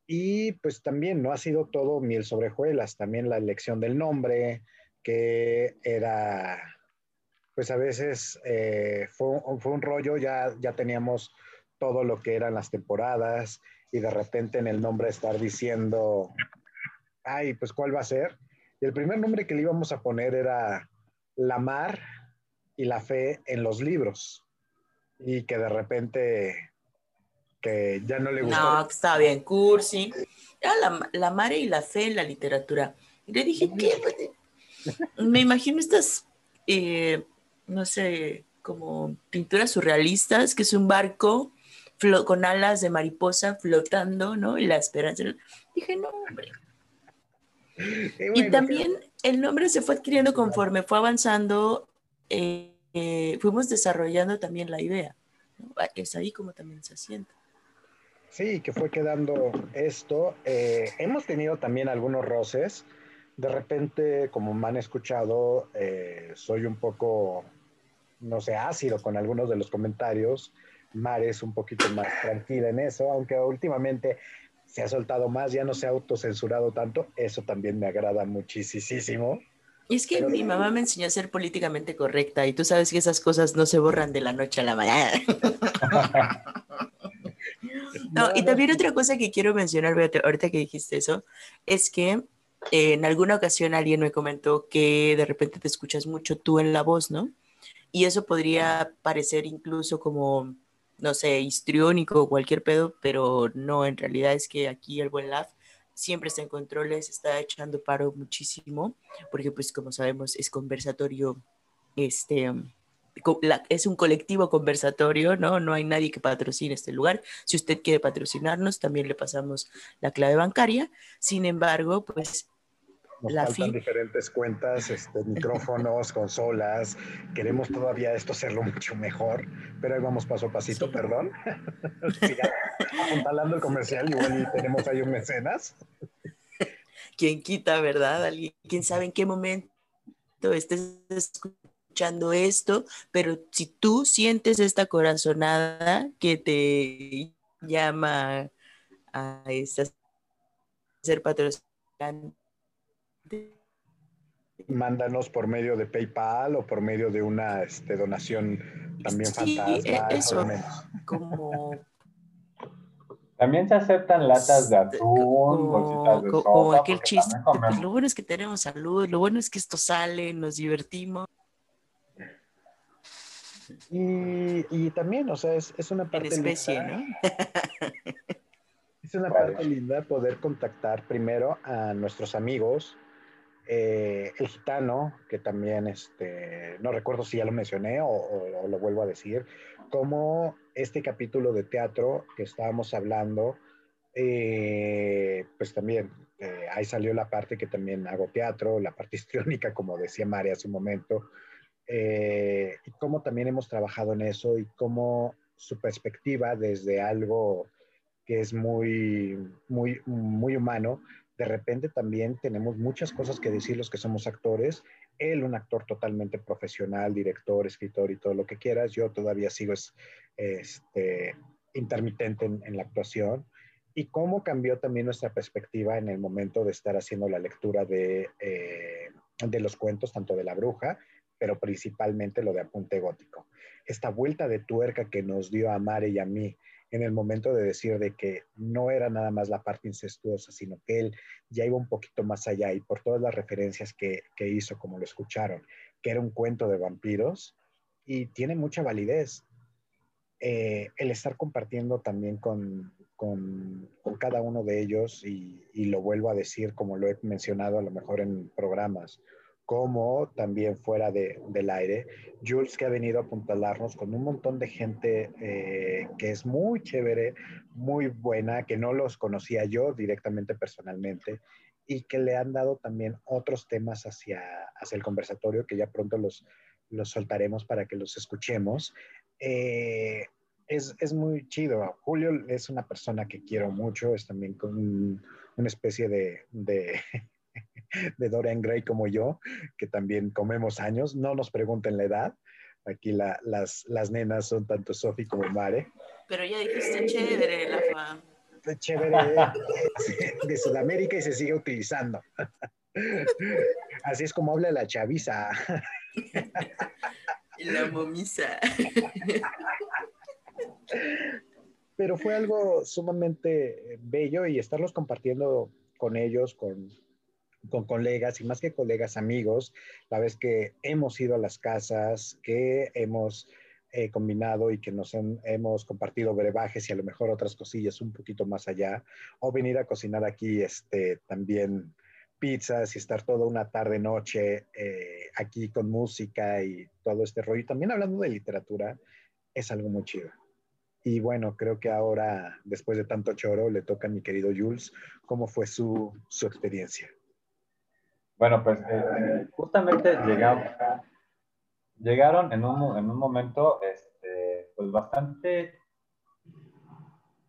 Y pues también no ha sido todo miel sobre hojuelas, también la elección del nombre, que era pues a veces eh, fue, fue, un rollo, ya, ya teníamos todo lo que eran las temporadas y de repente en el nombre estar diciendo, ay, pues cuál va a ser. Y el primer nombre que le íbamos a poner era La Mar y la Fe en los libros. Y que de repente que ya no le gustó. No, estaba bien cursi. La, la Mar y la Fe en la literatura. Y le dije, ¿qué? Me imagino estas eh, no sé, como pinturas surrealistas, que es un barco con alas de mariposa flotando, ¿no? Y la esperanza. Dije, no, hombre. y también el nombre se fue adquiriendo conforme fue avanzando, eh, eh, fuimos desarrollando también la idea. Es ahí como también se asienta. Sí, que fue quedando esto. Eh, hemos tenido también algunos roces. De repente, como me han escuchado, soy un poco no sé, ácido con algunos de los comentarios. Mar es un poquito más tranquila en eso, aunque últimamente se ha soltado más, ya no se ha autocensurado tanto. Eso también me agrada muchísimo. Y es que mi mamá me enseñó a ser políticamente correcta y tú sabes que esas cosas no se borran de la noche a la mañana. no, y también otra cosa que quiero mencionar, ahorita que dijiste eso, es que en alguna ocasión alguien me comentó que de repente te escuchas mucho tú en la voz, ¿no? Y eso podría parecer incluso como, no sé, histriónico o cualquier pedo, pero no, en realidad es que aquí el buen LAF siempre está en controles, está echando paro muchísimo, porque pues como sabemos es conversatorio, este, es un colectivo conversatorio, ¿no? No hay nadie que patrocine este lugar. Si usted quiere patrocinarnos, también le pasamos la clave bancaria. Sin embargo, pues Nos faltan diferentes cuentas, este, micrófonos, consolas. Queremos todavía esto hacerlo mucho mejor, pero ahí vamos paso a pasito, perdón. apuntalando el comercial, igual tenemos ahí un mecenas. ¿Quién quita, verdad? ¿Alguien, ¿Quién sabe en qué momento estés escuchando esto? Pero si tú sientes esta corazonada que te llama a ser patrocinante. Mándanos por medio de PayPal o por medio de una este, donación también sí, fantasma. E, eso, como también se aceptan latas de atún, bolsitas de sopa. Como aquel chiste. Pues lo bueno es que tenemos salud, lo bueno es que esto sale, nos divertimos. Y, y también, o sea, es, es una parte. En especie, linda. ¿no? es una parte linda poder contactar primero a nuestros amigos. Eh, el gitano, que también, este, no recuerdo si ya lo mencioné o, o, o lo vuelvo a decir, como este capítulo de teatro que estábamos hablando, eh, pues también eh, ahí salió la parte que también hago teatro, la parte histriónica, como decía María hace un momento, eh, y cómo también hemos trabajado en eso y cómo su perspectiva desde algo que es muy, muy, muy humano, de repente también tenemos muchas cosas que decir los que somos actores. Él, un actor totalmente profesional, director, escritor y todo lo que quieras. Yo todavía sigo este, intermitente en, en, la actuación. Y cómo cambió también nuestra perspectiva en el momento de estar haciendo la lectura de, eh, de los cuentos, tanto de la bruja, pero principalmente lo de Apunte Gótico. Esta vuelta de tuerca que nos dio a Mare y a mí en el momento de decir de que no era nada más la parte incestuosa, sino que él ya iba un poquito más allá y por todas las referencias que, que hizo, como lo escucharon, que era un cuento de vampiros y tiene mucha validez. Eh, el estar compartiendo también con, con, con cada uno de ellos y, y, lo vuelvo a decir como lo he mencionado a lo mejor en programas, como también fuera de, del aire. Jules que ha venido a apuntalarnos con un montón de gente eh, que es muy chévere, muy buena, que no los conocía yo directamente personalmente y que le han dado también otros temas hacia, hacia el conversatorio que ya pronto los, los soltaremos para que los escuchemos. Eh, es, es, muy chido. Julio es una persona que quiero mucho, es también con un, una especie de de Dorian Gray como yo, que también comemos años. No nos pregunten la edad. Aquí la, las, las nenas son tanto Sofi como Mare. Pero ya dijiste chévere, la fama. Chévere de Sudamérica y se sigue utilizando. Así es como habla la chaviza. La momisa. Pero fue algo sumamente bello y estarlos compartiendo con ellos, con, con colegas y más que colegas, amigos, la vez que hemos ido a las casas, que hemos eh, combinado y que nos hemos compartido brebajes y a lo mejor otras cosillas un poquito más allá, o venir a cocinar aquí este, también pizzas y estar toda una tarde, noche eh, aquí con música y todo este rollo. Y también hablando de literatura, es algo muy chido. Y bueno, creo que ahora, después de tanto choro, le toca a mi querido Jules, ¿cómo fue su, su experiencia? Bueno, pues eh, justamente llegamos, llegaron en un, en un momento este, pues bastante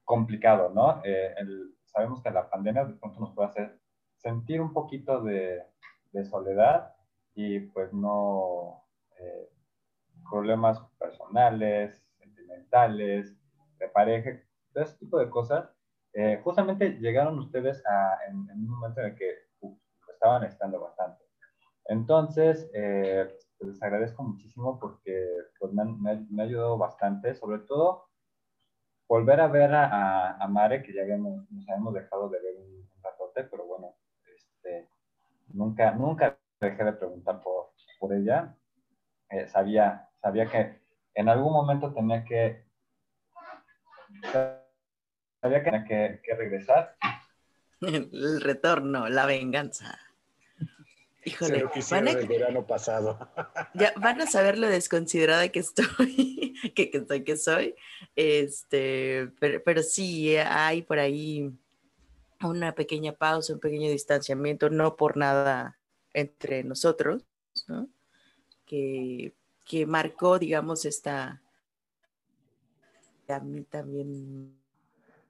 complicado, ¿no? Eh, sabemos que la pandemia de pronto nos puede hacer sentir un poquito de, soledad y pues no eh, problemas personales, sentimentales, de pareja, todo ese tipo de cosas. Justamente llegaron ustedes a, en, en, un momento en el que estaban estando bastante. Entonces, eh, pues les agradezco muchísimo porque pues, me, ha ayudado bastante, sobre todo volver a ver a, a, a Mare, que ya habíamos, nos habíamos dejado de ver un, un ratote, pero bueno, este, nunca, nunca dejé de preguntar por, por ella. Eh, sabía, sabía que en algún momento tenía que, sabía que tenía que, que regresar. El retorno, la venganza. Híjole, van a, el verano pasado. Ya van a saber lo desconsiderada que estoy, que, que estoy, que soy. Este, pero, pero sí, hay por ahí una pequeña pausa, un pequeño distanciamiento, no por nada entre nosotros, ¿no? que, que marcó, digamos, esta... A mí también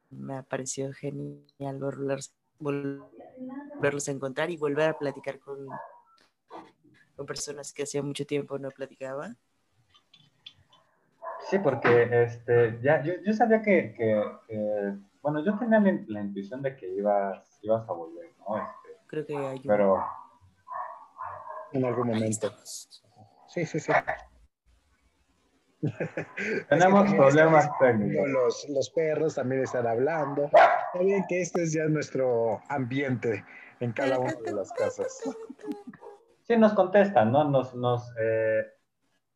me ha parecido genial volverlos, volverlos a encontrar y volver a platicar con, con personas que hacía mucho tiempo no platicaba. Sí, porque este, ya, yo, yo sabía que, que, bueno, yo tenía la, intuición de que ibas, ibas a volver, ¿no? Este, Creo que hay Pero... En algún momento. Sí, sí, sí. Tenemos problemas técnicos. Los, los, perros también están hablando. Está que este es ya nuestro ambiente en cada una de las casas. Sí, nos contestan, ¿no? Nos, nos, eh,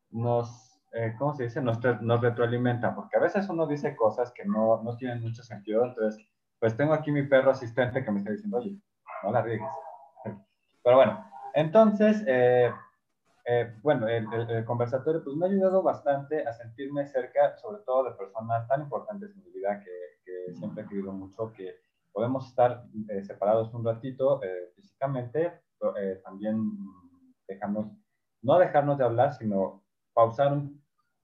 nos eh, ¿cómo se dice? Nos, nos retroalimenta, porque a veces uno dice cosas que no, no tienen mucho sentido. Entonces, pues tengo aquí mi perro asistente que me está diciendo, oye, no la riegues. Pero bueno, entonces, eh, eh, bueno, el, conversatorio pues me ha ayudado bastante a sentirme cerca, sobre todo de personas tan importantes en mi vida que, siempre he querido mucho, que podemos estar eh, separados un ratito eh, físicamente, también dejamos, no dejarnos de hablar, sino pausar un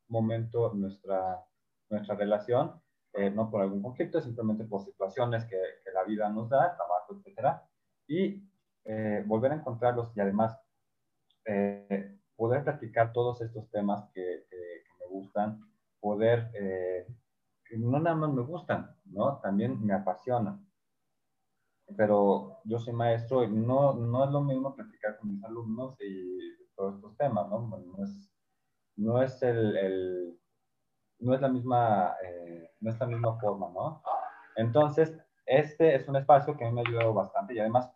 momento nuestra, nuestra relación, no por algún conflicto, simplemente por situaciones que, la vida nos da, trabajo, etcétera, y volver a encontrarlos y además eh, poder practicar todos estos temas que, me gustan, poder, eh, no nada más me gustan, ¿no? También me apasionan. Pero yo soy maestro y no, no es lo mismo practicar con mis alumnos y todos estos temas, ¿no? no es, no es el, no es la misma, eh, no es la misma forma, ¿no? Entonces, este es un espacio que a mí me ha ayudado bastante y además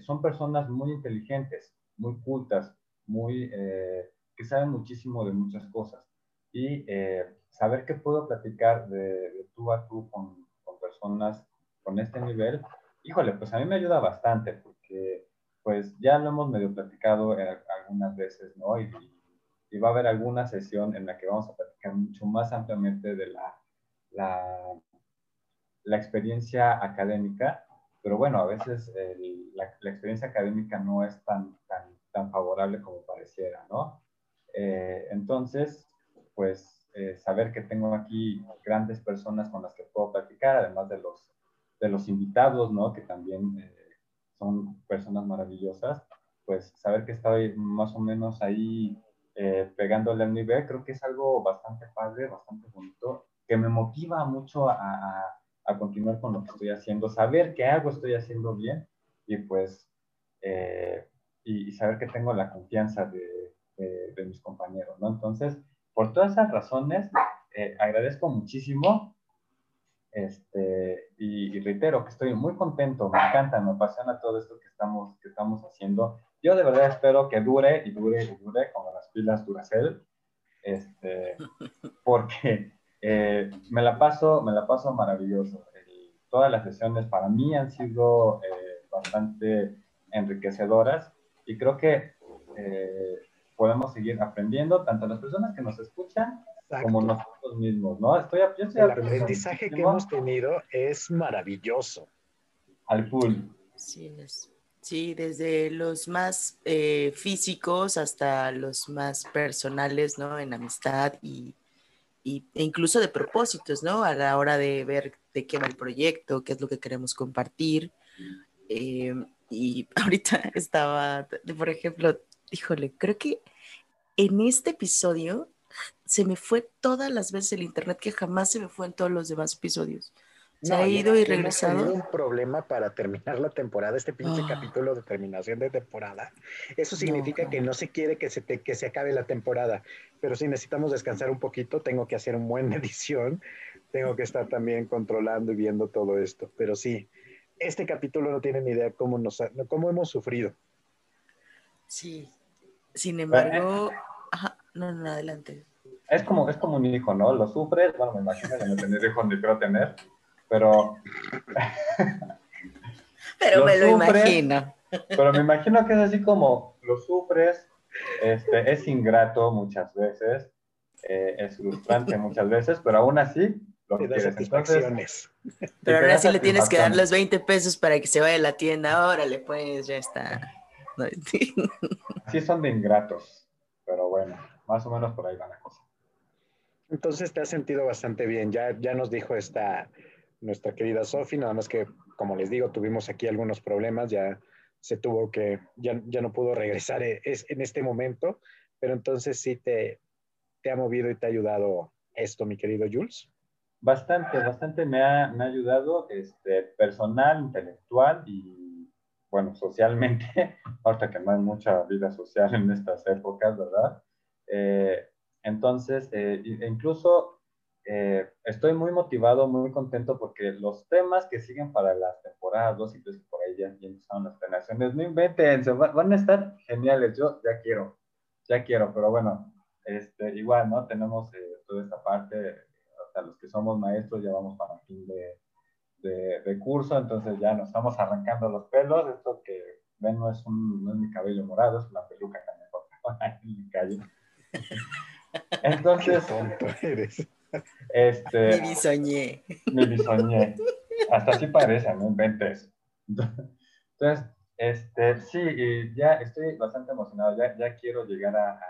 son personas muy inteligentes, muy cultas, muy, eh, que saben muchísimo de muchas cosas. Y eh, saber que puedo platicar de, tú a tú con, con, personas con este nivel, híjole, pues a mí me ayuda bastante porque pues ya lo hemos medio platicado eh, algunas veces, ¿no? Y, y, va a haber alguna sesión en la que vamos a platicar mucho más ampliamente de la, la, la experiencia académica, pero bueno, a veces la, la, experiencia académica no es tan, tan tan favorable como pareciera, ¿no? Eh, entonces, pues eh, saber que tengo aquí grandes personas con las que puedo platicar, además de los, de los invitados, ¿no? Que también eh, son personas maravillosas, pues saber que estoy más o menos ahí pegándole al nivel, creo que es algo bastante padre, bastante bonito, que me motiva mucho a, a, continuar con lo que estoy haciendo, saber que algo estoy haciendo bien y pues eh, y, saber que tengo la confianza de, de, mis compañeros, ¿no? Entonces, por todas esas razones, eh, agradezco muchísimo este, y, reitero que estoy muy contento, me encanta, me apasiona todo esto que estamos, que estamos haciendo. Yo de verdad espero que dure y dure y dure como las pilas Duracell, este, porque eh, me, la paso, me la paso maravilloso. todas las sesiones para mí han sido eh, bastante enriquecedoras y creo que eh, podemos seguir aprendiendo, tanto las personas que nos escuchan como nosotros mismos, ¿no? Estoy, El aprendizaje que hemos tenido es maravilloso. Al full. Sí, sí desde los más eh, físicos hasta los más personales, ¿no? En amistad y, y, e incluso de propósitos, ¿no? A la hora de ver de qué va el proyecto, qué es lo que queremos compartir. Eh, y ahorita estaba, por ejemplo, híjole, creo que en este episodio se me fue todas las veces el internet que jamás se me fue en todos los demás episodios. Se ha ido y regresado. un problema para terminar la temporada, este pinche ah. capítulo de terminación de temporada. Eso significa que no se quiere que se, que se acabe la temporada, pero si necesitamos descansar un poquito, tengo que hacer un buen edición, tengo que estar también controlando y viendo todo esto. Pero sí, este capítulo no tiene ni idea cómo, nos cómo hemos sufrido. Sí, sin embargo, no, no, adelante. Es como, es como un hijo, ¿no? Lo sufres, bueno, me imagino que no tener hijos ni quiero tener, pero... pero me lo imagino. Pero me imagino que es así como lo sufres, este, es ingrato muchas veces, eh, es frustrante muchas veces, pero aún así lo quieres. Entonces, Pero ahora sí le tienes que dar los 20 pesos para que se vaya a la tienda. Órale, pues ya está. Sí, son de ingratos, pero bueno, más o menos por ahí va la cosa. Entonces te has sentido bastante bien. Ya, ya nos dijo esta nuestra querida Sofi, nada más que, como les digo, tuvimos aquí algunos problemas, ya se tuvo que, ya, ya no pudo regresar e, en este momento, pero entonces sí te, te ha movido y te ha ayudado esto, mi querido Jules. Bastante, bastante me ha, me ha ayudado, este, personal, intelectual y, bueno, socialmente, ahorita que no hay mucha vida social en estas épocas, ¿verdad? Eh, entonces, eh, e incluso eh, estoy muy motivado, muy contento porque los temas que siguen para las temporadas 2 y 3 por ahí ya, empezaron las planeaciones, no inventen, van a estar geniales, yo ya quiero, ya quiero, pero bueno, este, igual, ¿no? Tenemos toda esta parte, hasta los que somos maestros ya vamos para fin de, de, curso, entonces ya nos estamos arrancando los pelos, esto que ven no es, un, no es mi cabello morado, es una peluca que me en mi calle. Entonces. Qué tonto eres. Este. Mi bisoñé. Mi bisoñé. Hasta así parece, no inventes. Entonces, este, sí, ya estoy bastante emocionado, ya, ya quiero llegar a,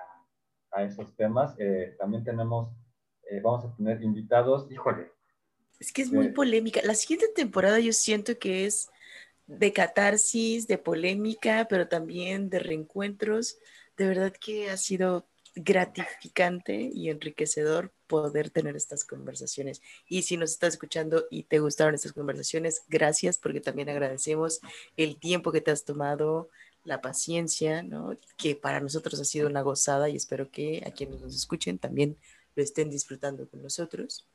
a, esos temas. Eh, también tenemos, eh, vamos a tener invitados, híjole. Es que es muy polémica. La siguiente temporada yo siento que es de catarsis, de polémica, pero también de reencuentros. De verdad que ha sido gratificante y enriquecedor poder tener estas conversaciones. Y si nos estás escuchando y te gustaron estas conversaciones, gracias porque también agradecemos el tiempo que te has tomado, la paciencia, ¿no? que para nosotros ha sido una gozada y espero que a quienes nos escuchen también lo estén disfrutando con nosotros.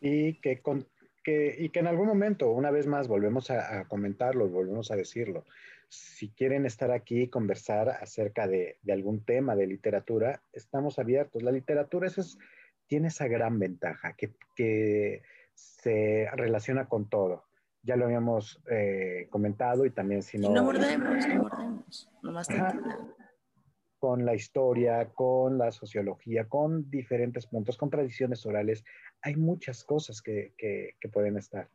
Y que, con, que, y que en algún momento, una vez más, volvemos a, a comentarlo, volvemos a decirlo si quieren estar aquí y conversar acerca de, algún tema de literatura, estamos abiertos. La literatura es, tiene esa gran ventaja que, se relaciona con todo. Ya lo habíamos eh, comentado y también si no... no mordemos, no nomás Con la historia, con la sociología, con diferentes puntos, con tradiciones orales, hay muchas cosas que pueden estar.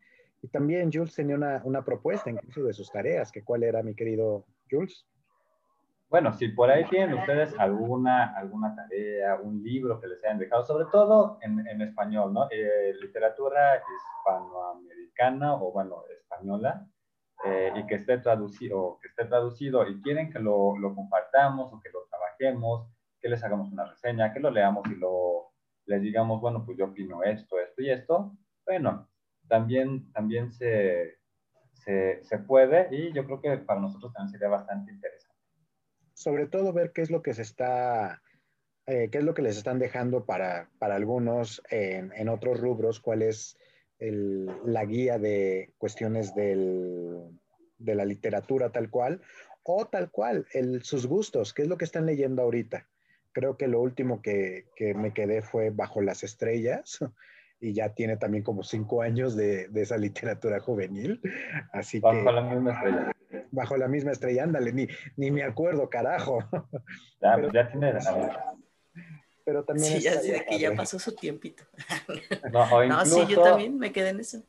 Y también Jules tenía una, propuesta incluso de sus tareas, que cuál era, mi querido Jules. Bueno, si por ahí tienen ustedes alguna, alguna tarea, un libro que les hayan dejado, sobre todo en, en español, ¿no? Eh, literatura hispanoamericana o, bueno, española, eh, y que esté, traducido, que esté traducido y quieren que lo, lo, compartamos o que lo trabajemos, que les hagamos una reseña, que lo leamos y lo, les digamos, bueno, pues yo opino esto, esto y esto, bueno, también, también se, se, puede y yo creo que para nosotros también sería bastante interesante. Sobre todo ver qué es lo que se está, eh, qué es lo que les están dejando para, para algunos en, otros rubros, cuál es la guía de cuestiones del, de la literatura tal cual, o tal cual, sus gustos, qué es lo que están leyendo ahorita. Creo que lo último que, que me quedé fue Bajo las Estrellas, y ya tiene también como cinco años de, de esa literatura juvenil. Así bajo que, la misma estrella. Bajo la misma estrella, ándale, ni, ni me acuerdo, carajo. Ya, pero, ya tiene. Pero también. Sí, ya, de que ya pasó su tiempito. No, incluso, no, sí, yo también me quedé en eso.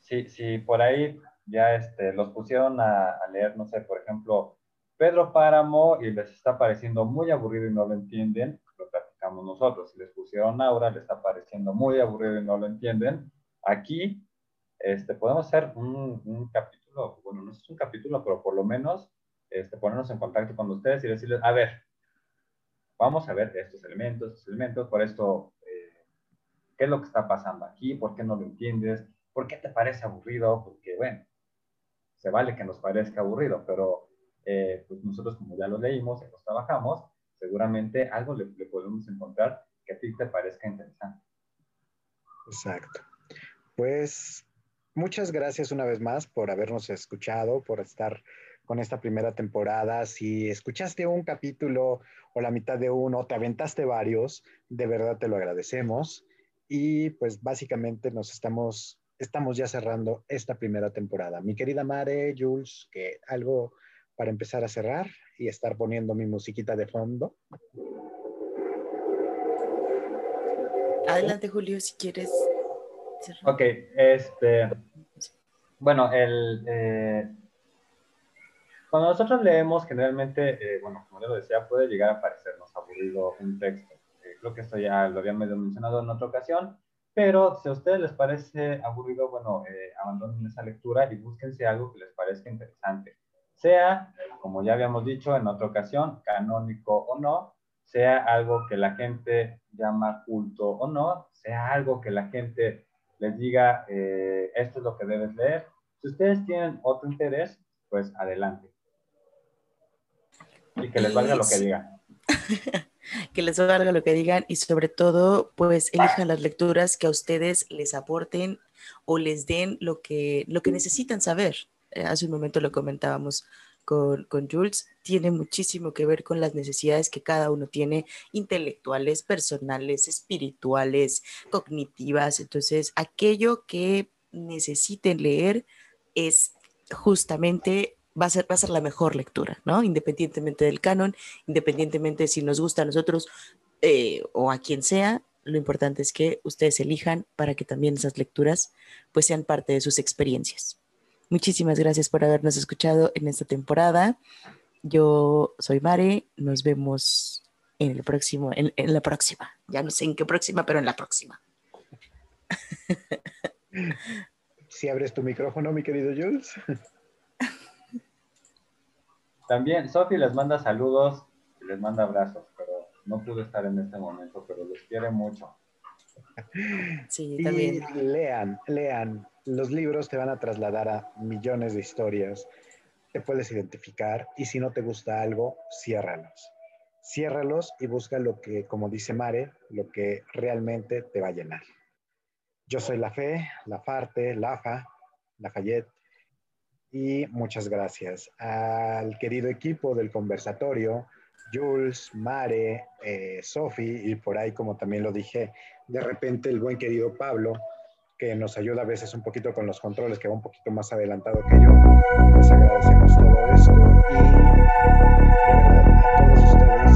Sí, sí, por ahí ya este, los pusieron a, a leer, no sé, por ejemplo, Pedro Páramo y les está pareciendo muy aburrido y no lo entienden, nosotros. Si les pusieron Aura, les está pareciendo muy aburrido y no lo entienden. Aquí este, podemos hacer un, capítulo, bueno, no es un capítulo, pero por lo menos este, ponernos en contacto con ustedes y decirles, a ver, vamos a ver estos elementos, estos elementos, por esto, eh, ¿qué es lo que está pasando aquí? ¿Por qué no lo entiendes? ¿Por qué te parece aburrido? Porque, bueno, se vale que nos parezca aburrido, pero eh, pues nosotros como ya lo leímos los trabajamos, seguramente algo le, podemos encontrar que a ti te parezca interesante. Exacto. Pues muchas gracias una vez más por habernos escuchado, por estar con esta primera temporada. Si escuchaste un capítulo o la mitad de uno, te aventaste varios, de verdad te lo agradecemos. Y pues básicamente nos estamos, estamos ya cerrando esta primera temporada. Mi querida Mare, Jules, que algo para empezar a cerrar y estar poniendo mi musiquita de fondo. Adelante, Julio, si quieres. Ok, este, bueno, el, eh, cuando nosotros leemos, generalmente, eh, bueno, como yo lo decía, puede llegar a parecernos aburrido un texto. Eh, creo que esto ya lo había medio mencionado en otra ocasión, pero si a ustedes les parece aburrido, bueno, abandonen esa lectura y búsquense algo que les parezca interesante. Sea, como ya habíamos dicho en otra ocasión, canónico o no, sea algo que la gente llama culto o no, sea algo que la gente les diga, eh, esto es lo que debes leer. Si ustedes tienen otro interés, pues adelante. Y que les valga lo que digan. que les valga lo que digan y sobre todo, pues elijan las lecturas que a ustedes les aporten o les den lo que, lo que necesitan saber. Eh, hace un momento lo comentábamos con, Jules, tiene muchísimo que ver con las necesidades que cada uno tiene, intelectuales, personales, espirituales, cognitivas. Entonces, aquello que necesiten leer es justamente va a ser, va a ser la mejor lectura, ¿no? Independientemente del canon, independientemente si nos gusta a nosotros eh, o a quien sea, lo importante es que ustedes elijan para que también esas lecturas pues sean parte de sus experiencias. Muchísimas gracias por habernos escuchado en esta temporada. Yo soy Mare, nos vemos en el próximo, en, la próxima. Ya no sé en qué próxima, pero en la próxima. Si abres tu micrófono, mi querido Jules. También Sofi les manda saludos y les manda abrazos, pero no pude estar en este momento, pero les quiere mucho. Sí, también. lean, lean, los libros te van a trasladar a millones de historias, te puedes identificar y si no te gusta algo, ciérralos. Ciérralos y busca lo que, como dice Mare, lo que realmente te va a llenar. Yo soy La Fe, La Farte, Lafa, Lafayette y muchas gracias al querido equipo del conversatorio, Jules, Mare, eh, Sofi y por ahí, como también lo dije, de repente el buen querido Pablo, que nos ayuda a veces un poquito con los controles, que va un poquito más adelantado que yo. Les agradecemos todo esto y de verdad a todos ustedes